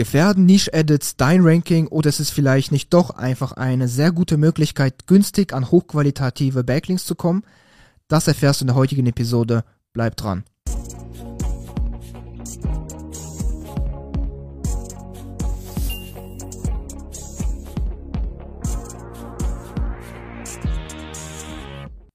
Gefährden Niche-Edits dein Ranking oder ist es vielleicht nicht doch einfach eine sehr gute Möglichkeit, günstig an hochqualitative Backlinks zu kommen? Das erfährst du in der heutigen Episode. Bleib dran.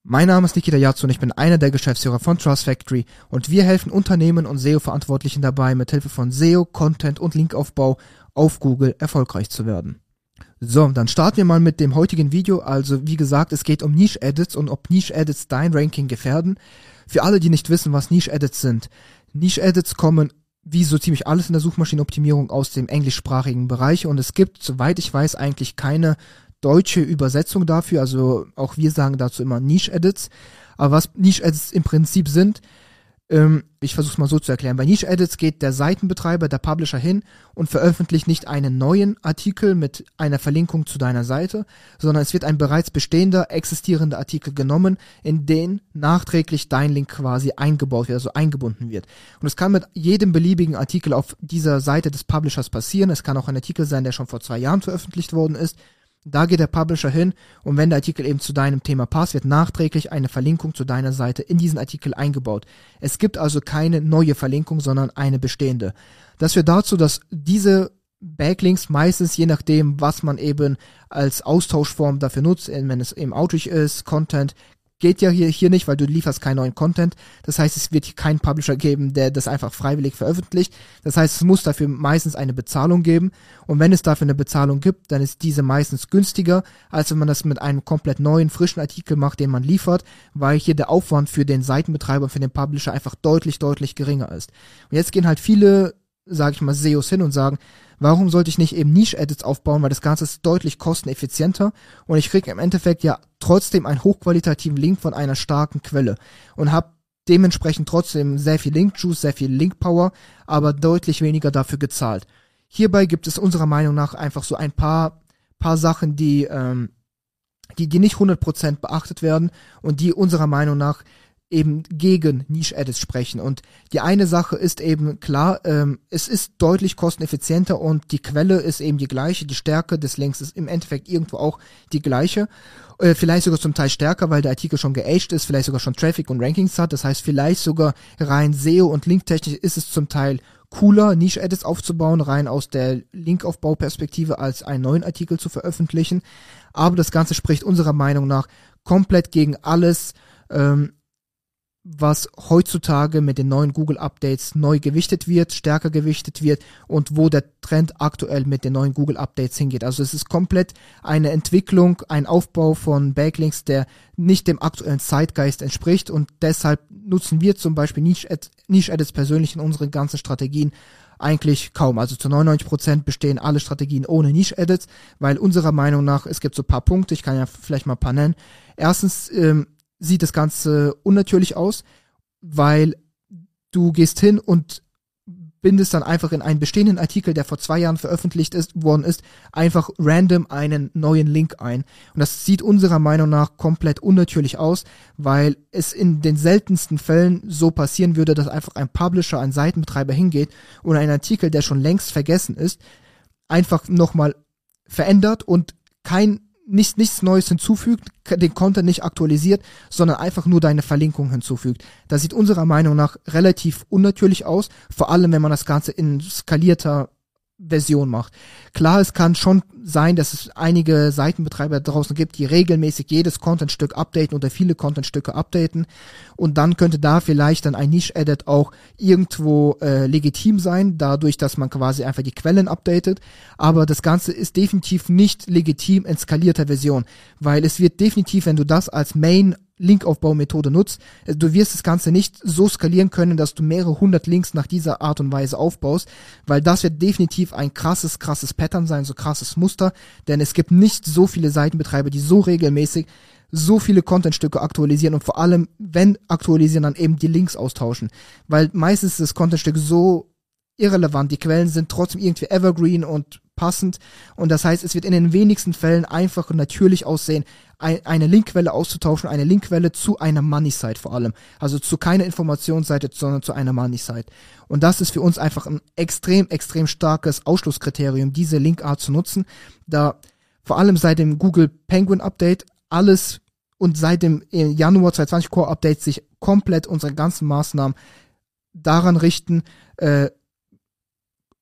Mein Name ist Nikita Yatsu und ich bin einer der Geschäftsführer von Trust Factory und wir helfen Unternehmen und SEO-Verantwortlichen dabei, mit Hilfe von SEO, Content und Linkaufbau auf Google erfolgreich zu werden. So, dann starten wir mal mit dem heutigen Video. Also, wie gesagt, es geht um Niche-Edits und ob Niche-Edits dein Ranking gefährden. Für alle, die nicht wissen, was Niche-Edits sind. Niche-Edits kommen wie so ziemlich alles in der Suchmaschinenoptimierung aus dem englischsprachigen Bereich und es gibt, soweit ich weiß, eigentlich keine deutsche Übersetzung dafür. Also auch wir sagen dazu immer Niche-Edits. Aber was Niche-Edits im Prinzip sind, ähm, ich versuche es mal so zu erklären. Bei Niche-Edits geht der Seitenbetreiber, der Publisher hin und veröffentlicht nicht einen neuen Artikel mit einer Verlinkung zu deiner Seite, sondern es wird ein bereits bestehender, existierender Artikel genommen, in den nachträglich dein Link quasi eingebaut wird, also eingebunden wird. Und es kann mit jedem beliebigen Artikel auf dieser Seite des Publishers passieren. Es kann auch ein Artikel sein, der schon vor zwei Jahren veröffentlicht worden ist da geht der Publisher hin und wenn der Artikel eben zu deinem Thema passt, wird nachträglich eine Verlinkung zu deiner Seite in diesen Artikel eingebaut. Es gibt also keine neue Verlinkung, sondern eine bestehende. Das führt dazu, dass diese Backlinks meistens je nachdem, was man eben als Austauschform dafür nutzt, wenn es eben Outreach ist, Content, geht ja hier, hier nicht, weil du lieferst keinen neuen Content. Das heißt, es wird hier keinen Publisher geben, der das einfach freiwillig veröffentlicht. Das heißt, es muss dafür meistens eine Bezahlung geben. Und wenn es dafür eine Bezahlung gibt, dann ist diese meistens günstiger, als wenn man das mit einem komplett neuen, frischen Artikel macht, den man liefert, weil hier der Aufwand für den Seitenbetreiber, für den Publisher einfach deutlich, deutlich geringer ist. Und jetzt gehen halt viele, sage ich mal, SEOs hin und sagen, Warum sollte ich nicht eben Niche-Edits aufbauen, weil das Ganze ist deutlich kosteneffizienter und ich kriege im Endeffekt ja trotzdem einen hochqualitativen Link von einer starken Quelle und habe dementsprechend trotzdem sehr viel Link-Juice, sehr viel Link-Power, aber deutlich weniger dafür gezahlt. Hierbei gibt es unserer Meinung nach einfach so ein paar, paar Sachen, die, ähm, die, die nicht 100% beachtet werden und die unserer Meinung nach eben gegen Niche-Edits sprechen. Und die eine Sache ist eben klar, ähm, es ist deutlich kosteneffizienter und die Quelle ist eben die gleiche, die Stärke des Links ist im Endeffekt irgendwo auch die gleiche. Äh, vielleicht sogar zum Teil stärker, weil der Artikel schon geaged ist, vielleicht sogar schon Traffic und Rankings hat. Das heißt, vielleicht sogar rein SEO und Linktechnisch ist es zum Teil cooler, Niche-Edits aufzubauen, rein aus der Linkaufbauperspektive, als einen neuen Artikel zu veröffentlichen. Aber das Ganze spricht unserer Meinung nach komplett gegen alles, ähm, was heutzutage mit den neuen Google Updates neu gewichtet wird, stärker gewichtet wird und wo der Trend aktuell mit den neuen Google Updates hingeht. Also es ist komplett eine Entwicklung, ein Aufbau von Backlinks, der nicht dem aktuellen Zeitgeist entspricht und deshalb nutzen wir zum Beispiel Niche-Edits persönlich in unseren ganzen Strategien eigentlich kaum. Also zu 99 Prozent bestehen alle Strategien ohne Niche-Edits, weil unserer Meinung nach, es gibt so paar Punkte, ich kann ja vielleicht mal ein paar nennen. Erstens, ähm, sieht das Ganze unnatürlich aus, weil du gehst hin und bindest dann einfach in einen bestehenden Artikel, der vor zwei Jahren veröffentlicht ist, worden ist, einfach random einen neuen Link ein. Und das sieht unserer Meinung nach komplett unnatürlich aus, weil es in den seltensten Fällen so passieren würde, dass einfach ein Publisher, ein Seitenbetreiber hingeht und einen Artikel, der schon längst vergessen ist, einfach nochmal verändert und kein nicht, nichts Neues hinzufügt, den Content nicht aktualisiert, sondern einfach nur deine Verlinkung hinzufügt. Das sieht unserer Meinung nach relativ unnatürlich aus, vor allem wenn man das Ganze in skalierter Version macht. Klar, es kann schon sein, dass es einige Seitenbetreiber draußen gibt, die regelmäßig jedes Contentstück updaten oder viele Contentstücke updaten und dann könnte da vielleicht dann ein Niche-Edit auch irgendwo äh, legitim sein, dadurch, dass man quasi einfach die Quellen updatet, aber das Ganze ist definitiv nicht legitim in skalierter Version, weil es wird definitiv, wenn du das als Main Linkaufbaumethode nutzt. Also du wirst das Ganze nicht so skalieren können, dass du mehrere hundert Links nach dieser Art und Weise aufbaust, weil das wird definitiv ein krasses, krasses Pattern sein, so krasses Muster, denn es gibt nicht so viele Seitenbetreiber, die so regelmäßig so viele Contentstücke aktualisieren und vor allem, wenn aktualisieren, dann eben die Links austauschen, weil meistens ist das Contentstück so irrelevant, die Quellen sind trotzdem irgendwie evergreen und passend. Und das heißt, es wird in den wenigsten Fällen einfach und natürlich aussehen, eine Linkquelle auszutauschen, eine Linkquelle zu einer Money-Site vor allem. Also zu keiner Informationsseite, sondern zu einer Money-Site. Und das ist für uns einfach ein extrem, extrem starkes Ausschlusskriterium, diese Linkart zu nutzen, da vor allem seit dem Google Penguin Update alles und seit dem Januar 2020 Core Update sich komplett unsere ganzen Maßnahmen daran richten, äh,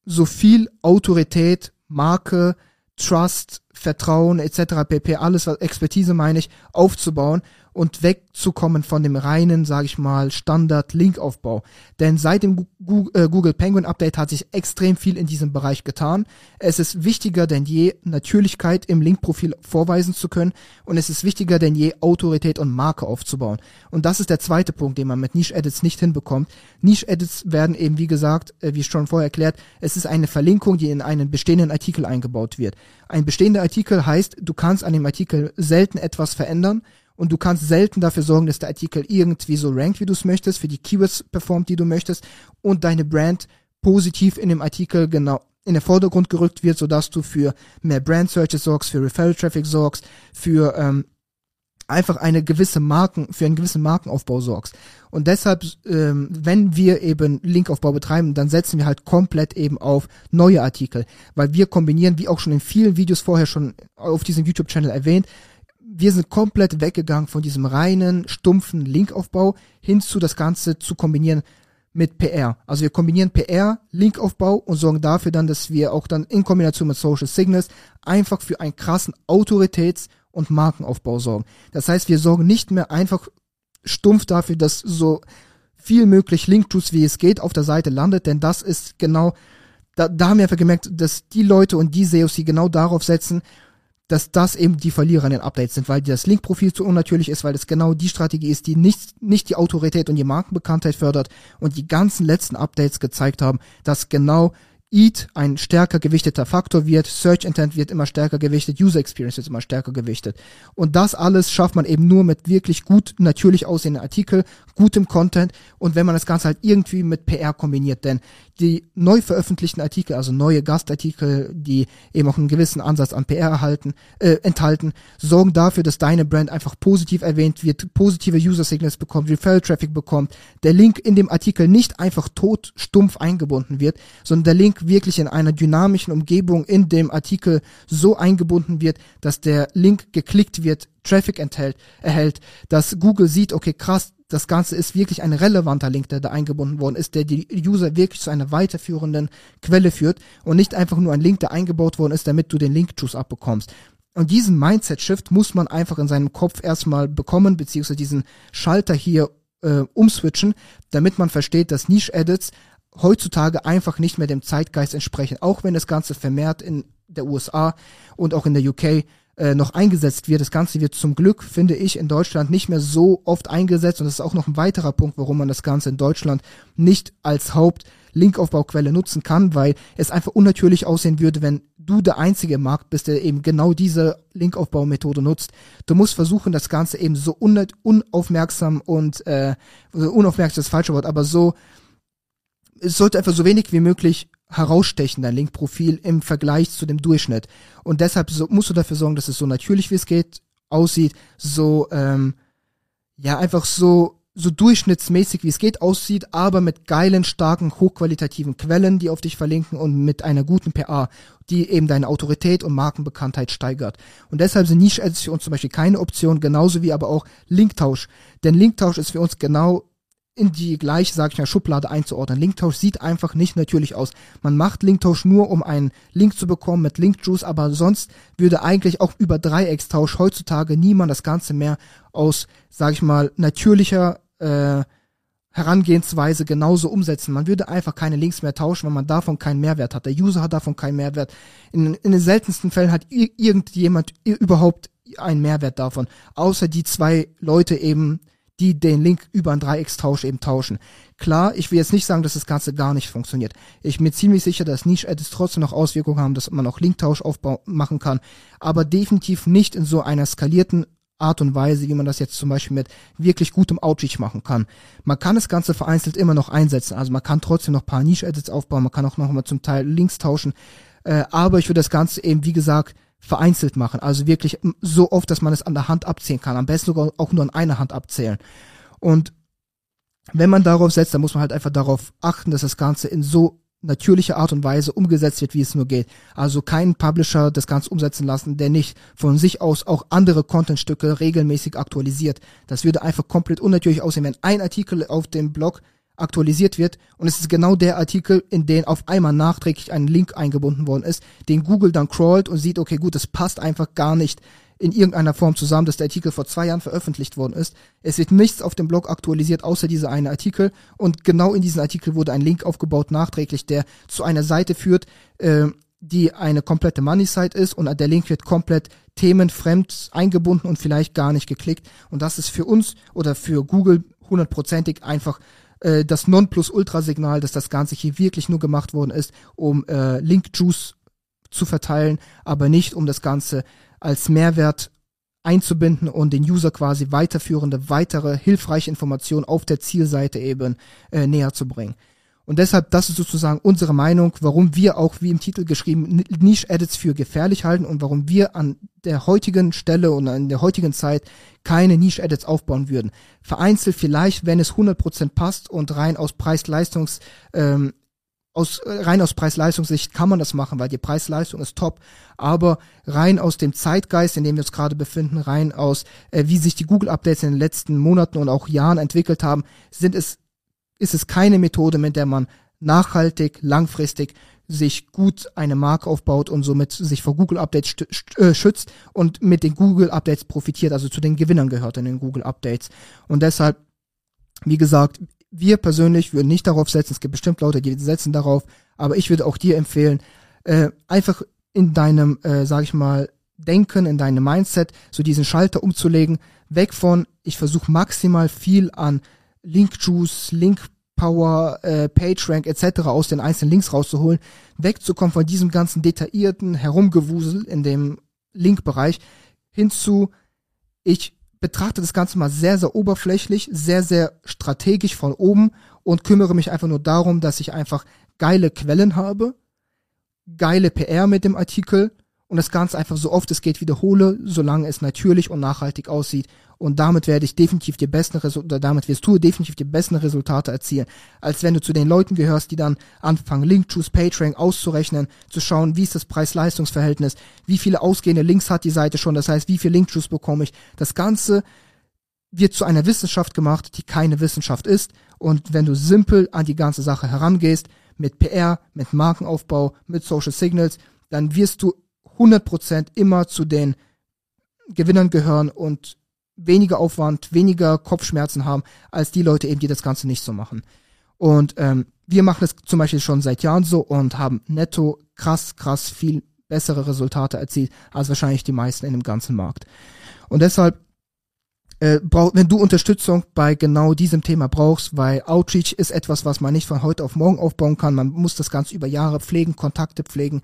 so viel Autorität, Marke, Trust, Vertrauen etc. pp. alles was Expertise meine ich aufzubauen und wegzukommen von dem reinen, sage ich mal, Standard-Linkaufbau. Denn seit dem äh, Google Penguin Update hat sich extrem viel in diesem Bereich getan. Es ist wichtiger denn je, Natürlichkeit im Linkprofil vorweisen zu können und es ist wichtiger denn je, Autorität und Marke aufzubauen. Und das ist der zweite Punkt, den man mit Niche-Edits nicht hinbekommt. Niche-Edits werden eben, wie gesagt, äh, wie schon vorher erklärt, es ist eine Verlinkung, die in einen bestehenden Artikel eingebaut wird. Ein bestehender Artikel heißt, du kannst an dem Artikel selten etwas verändern und du kannst selten dafür sorgen, dass der Artikel irgendwie so rankt, wie du es möchtest, für die Keywords performt, die du möchtest und deine Brand positiv in dem Artikel genau in den Vordergrund gerückt wird, sodass du für mehr Brand Searches sorgst, für Referral Traffic sorgst, für ähm, einfach eine gewisse Marken, für einen gewissen Markenaufbau sorgst. Und deshalb, ähm, wenn wir eben Linkaufbau betreiben, dann setzen wir halt komplett eben auf neue Artikel, weil wir kombinieren, wie auch schon in vielen Videos vorher schon auf diesem YouTube-Channel erwähnt, wir sind komplett weggegangen von diesem reinen, stumpfen Linkaufbau hin zu das Ganze zu kombinieren mit PR. Also wir kombinieren PR, Linkaufbau und sorgen dafür dann, dass wir auch dann in Kombination mit Social Signals einfach für einen krassen Autoritäts- und Markenaufbau sorgen. Das heißt, wir sorgen nicht mehr einfach stumpf dafür, dass so viel möglich Link-Juice wie es geht auf der Seite landet, denn das ist genau, da, da haben wir einfach gemerkt, dass die Leute und die SEOs, die genau darauf setzen, dass das eben die Verlierer in den Updates sind, weil das Link-Profil zu unnatürlich ist, weil das genau die Strategie ist, die nicht, nicht die Autorität und die Markenbekanntheit fördert und die ganzen letzten Updates gezeigt haben, dass genau EAT ein stärker gewichteter Faktor wird, Search Intent wird immer stärker gewichtet, User Experience wird immer stärker gewichtet. Und das alles schafft man eben nur mit wirklich gut natürlich aussehenden Artikel, gutem Content und wenn man das Ganze halt irgendwie mit PR kombiniert, denn die neu veröffentlichten Artikel, also neue Gastartikel, die eben auch einen gewissen Ansatz an PR erhalten, äh, enthalten, sorgen dafür, dass deine Brand einfach positiv erwähnt wird, positive User Signals bekommt, Referral Traffic bekommt, der Link in dem Artikel nicht einfach tot stumpf eingebunden wird, sondern der Link wirklich in einer dynamischen Umgebung in dem Artikel so eingebunden wird, dass der Link geklickt wird, Traffic enthält, erhält, dass Google sieht, okay, krass, das Ganze ist wirklich ein relevanter Link, der da eingebunden worden ist, der die User wirklich zu einer weiterführenden Quelle führt und nicht einfach nur ein Link, der eingebaut worden ist, damit du den Link-Juice abbekommst. Und diesen Mindset-Shift muss man einfach in seinem Kopf erstmal bekommen, beziehungsweise diesen Schalter hier äh, umswitchen, damit man versteht, dass Niche-Edits heutzutage einfach nicht mehr dem Zeitgeist entsprechen, auch wenn das Ganze vermehrt in der USA und auch in der UK äh, noch eingesetzt wird. Das Ganze wird zum Glück, finde ich, in Deutschland nicht mehr so oft eingesetzt und das ist auch noch ein weiterer Punkt, warum man das Ganze in Deutschland nicht als Haupt-Linkaufbauquelle nutzen kann, weil es einfach unnatürlich aussehen würde, wenn du der einzige Markt bist, der eben genau diese Linkaufbaumethode nutzt. Du musst versuchen, das Ganze eben so unaufmerksam und äh, unaufmerksam ist das falsche Wort, aber so es sollte einfach so wenig wie möglich herausstechen, dein Link-Profil im Vergleich zu dem Durchschnitt. Und deshalb so, musst du dafür sorgen, dass es so natürlich wie es geht aussieht, so ähm, ja einfach so so durchschnittsmäßig wie es geht aussieht, aber mit geilen, starken, hochqualitativen Quellen, die auf dich verlinken und mit einer guten PA, die eben deine Autorität und Markenbekanntheit steigert. Und deshalb sind Niche-Ads für uns zum Beispiel keine Option, genauso wie aber auch Linktausch. Denn Linktausch ist für uns genau in die gleiche, sag ich mal, Schublade einzuordnen. Linktausch sieht einfach nicht natürlich aus. Man macht Linktausch nur, um einen Link zu bekommen mit Linkjuice, aber sonst würde eigentlich auch über Dreieckstausch heutzutage niemand das Ganze mehr aus, sag ich mal, natürlicher äh, Herangehensweise genauso umsetzen. Man würde einfach keine Links mehr tauschen, weil man davon keinen Mehrwert hat. Der User hat davon keinen Mehrwert. In, in den seltensten Fällen hat irgendjemand überhaupt einen Mehrwert davon, außer die zwei Leute eben, die den Link über einen Dreieckstausch eben tauschen. Klar, ich will jetzt nicht sagen, dass das Ganze gar nicht funktioniert. Ich bin ziemlich sicher, dass Niche-Edits trotzdem noch Auswirkungen haben, dass man auch Linktausch aufbau machen kann, aber definitiv nicht in so einer skalierten Art und Weise, wie man das jetzt zum Beispiel mit wirklich gutem Outreach machen kann. Man kann das Ganze vereinzelt immer noch einsetzen, also man kann trotzdem noch paar Niche-Edits aufbauen, man kann auch noch mal zum Teil Links tauschen, Äh, aber ich würde das Ganze eben, wie gesagt, vereinzelt machen. Also wirklich so oft, dass man es an der Hand abzählen kann. Am besten sogar auch nur an einer Hand abzählen. Und wenn man darauf setzt, dann muss man halt einfach darauf achten, dass das Ganze in so natürliche Art und Weise umgesetzt wird, wie es nur geht. Also keinen Publisher das Ganze umsetzen lassen, der nicht von sich aus auch andere Contentstücke regelmäßig aktualisiert. Das würde einfach komplett unnatürlich aussehen, wenn ein Artikel auf dem Blog aktualisiert wird und es ist genau der Artikel, in den auf einmal nachträglich ein Link eingebunden worden ist, den Google dann crawlt und sieht, okay, gut, das passt einfach gar nicht in irgendeiner Form zusammen, dass der Artikel vor zwei Jahren veröffentlicht worden ist. Es wird nichts auf dem Blog aktualisiert, außer dieser eine Artikel. Und genau in diesem Artikel wurde ein Link aufgebaut, nachträglich, der zu einer Seite führt, äh, die eine komplette Money-Site ist und der Link wird komplett themenfremd eingebunden und vielleicht gar nicht geklickt. Und das ist für uns oder für Google hundertprozentig einfach äh, das Nonplusultra-Signal, dass das Ganze hier wirklich nur gemacht worden ist, um äh, Link-Juice zu verteilen, aber nicht um das Ganze als Mehrwert einzubinden und den User quasi weiterführende, weitere hilfreiche Informationen auf der Zielseite eben äh, näher zu bringen. Und deshalb, das ist sozusagen unsere Meinung, warum wir auch, wie im Titel geschrieben, Niche-Edits für gefährlich halten und warum wir an der heutigen Stelle und an der heutigen Zeit keine Niche-Edits aufbauen würden. Vereinzelt vielleicht, wenn es 100% passt und rein aus Preis-Leistungs- ähm, aus, rein aus Preis-Leistungssicht kann man das machen, weil die Preis-Leistung ist top, aber rein aus dem Zeitgeist, in dem wir uns gerade befinden, rein aus, äh, wie sich die Google-Updates in den letzten Monaten und auch Jahren entwickelt haben, sind es, ist es keine Methode, mit der man nachhaltig, langfristig sich gut eine Marke aufbaut und somit sich vor Google Updates äh, schützt und mit den Google Updates profitiert, also zu den Gewinnern gehört in den Google Updates. Und deshalb, wie gesagt, wir persönlich würden nicht darauf setzen, es gibt bestimmt Leute, die setzen darauf, aber ich würde auch dir empfehlen, äh, einfach in deinem, äh, sag ich mal, Denken, in deinem Mindset, so diesen Schalter umzulegen, weg von, ich versuche maximal viel an Link Juice, Link Power, äh, PageRank etc. aus den einzelnen Links rauszuholen, wegzukommen von diesem ganzen detaillierten Herumgewusel in dem Link-Bereich hinzu, ich betrachte das Ganze mal sehr, sehr oberflächlich, sehr, sehr strategisch von oben und kümmere mich einfach nur darum, dass ich einfach geile Quellen habe, geile PR mit dem Artikel und das Ganze einfach so oft es geht wiederhole, solange es natürlich und nachhaltig aussieht. Und damit werde ich definitiv die besten Resultate, damit wirst du definitiv die besten Resultate erzielen, als wenn du zu den Leuten gehörst, die dann anfangen, Link Choose PageRank auszurechnen, zu schauen, wie ist das Preis-Leistungs-Verhältnis, wie viele ausgehende Links hat die Seite schon, das heißt, wie viel Link Choose bekomme ich. Das Ganze wird zu einer Wissenschaft gemacht, die keine Wissenschaft ist. Und wenn du simpel an die ganze Sache herangehst, mit PR, mit Markenaufbau, mit Social Signals, dann wirst du 100% immer zu den Gewinnern gehören und weniger Aufwand, weniger Kopfschmerzen haben, als die Leute eben, die das Ganze nicht so machen. Und ähm, wir machen das zum Beispiel schon seit Jahren so und haben netto krass, krass viel bessere Resultate erzielt als wahrscheinlich die meisten in dem ganzen Markt. Und deshalb äh, brauch, wenn du Unterstützung bei genau diesem Thema brauchst, weil Outreach ist etwas, was man nicht von heute auf morgen aufbauen kann. Man muss das Ganze über Jahre pflegen, Kontakte pflegen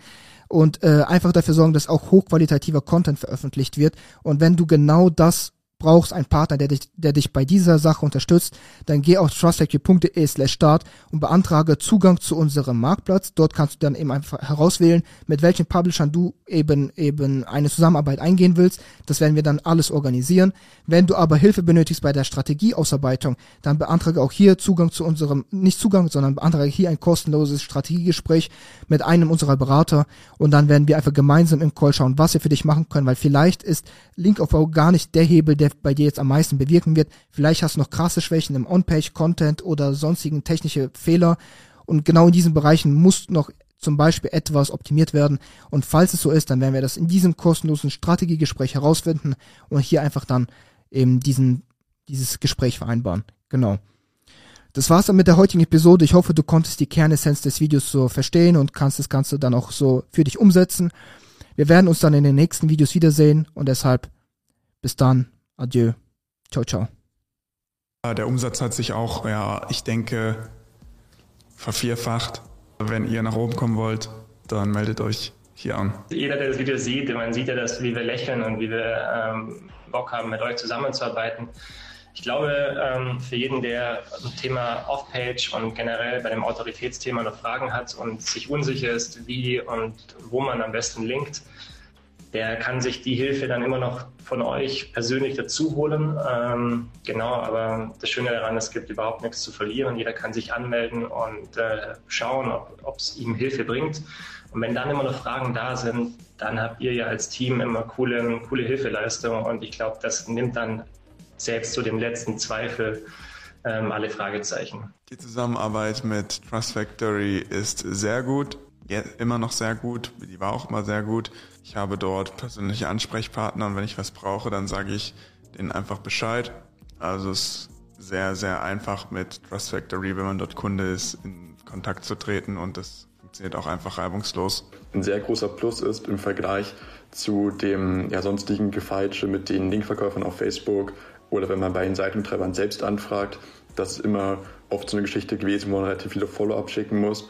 und äh, einfach dafür sorgen, dass auch hochqualitativer Content veröffentlicht wird. Und wenn du genau das brauchst einen Partner, der dich, der dich bei dieser Sache unterstützt, dann geh auf trustfactory.de slash start und beantrage Zugang zu unserem Marktplatz. Dort kannst du dann eben einfach herauswählen, mit welchen Publishern du eben, eben eine Zusammenarbeit eingehen willst. Das werden wir dann alles organisieren. Wenn du aber Hilfe benötigst bei der Strategieausarbeitung, dann beantrage auch hier Zugang zu unserem, nicht Zugang, sondern beantrage hier ein kostenloses Strategiegespräch mit einem unserer Berater und dann werden wir einfach gemeinsam im Call schauen, was wir für dich machen können, weil vielleicht ist Linkaufbau gar nicht der Hebel, der bei dir jetzt am meisten bewirken wird. Vielleicht hast du noch krasse Schwächen im On-Page-Content oder sonstigen technische Fehler. Und genau in diesen Bereichen muss noch zum Beispiel etwas optimiert werden. Und falls es so ist, dann werden wir das in diesem kostenlosen Strategiegespräch herausfinden und hier einfach dann eben diesen, dieses Gespräch vereinbaren. Genau. Das war's dann mit der heutigen Episode. Ich hoffe, du konntest die Kernessenz des Videos so verstehen und kannst das Ganze dann auch so für dich umsetzen. Wir werden uns dann in den nächsten Videos wiedersehen und deshalb bis dann. Adieu. Ciao, ciao. Der Umsatz hat sich auch, ja, ich denke, vervierfacht. Wenn ihr nach oben kommen wollt, dann meldet euch hier an. Jeder, der das Video sieht, man sieht ja, dass, wie wir lächeln und wie wir ähm, Bock haben, mit euch zusammenzuarbeiten. Ich glaube, ähm, für jeden, der ein Thema Off-Page und generell bei dem Autoritätsthema noch Fragen hat und sich unsicher ist, wie und wo man am besten linkt, der kann sich die Hilfe dann immer noch von euch persönlich dazu holen. Ähm, genau, aber das Schöne daran, es gibt überhaupt nichts zu verlieren. Jeder kann sich anmelden und äh, schauen, ob es ihm Hilfe bringt. Und wenn dann immer noch Fragen da sind, dann habt ihr ja als Team immer coole, coole Hilfeleistung. Und ich glaube, das nimmt dann selbst zu dem letzten Zweifel ähm, alle Fragezeichen. Die Zusammenarbeit mit Trust Factory ist sehr gut immer noch sehr gut. Die war auch immer sehr gut. Ich habe dort persönliche Ansprechpartner und wenn ich was brauche, dann sage ich denen einfach Bescheid. Also es ist sehr, sehr einfach mit Trust Factory, wenn man dort Kunde ist, in Kontakt zu treten und das funktioniert auch einfach reibungslos. Ein sehr großer Plus ist im Vergleich zu dem ja, sonstigen Gefeitsche mit den Linkverkäufern auf Facebook oder wenn man bei den Seitentreibern selbst anfragt, das ist immer oft so eine Geschichte gewesen, wo man relativ viele Follow-up schicken muss.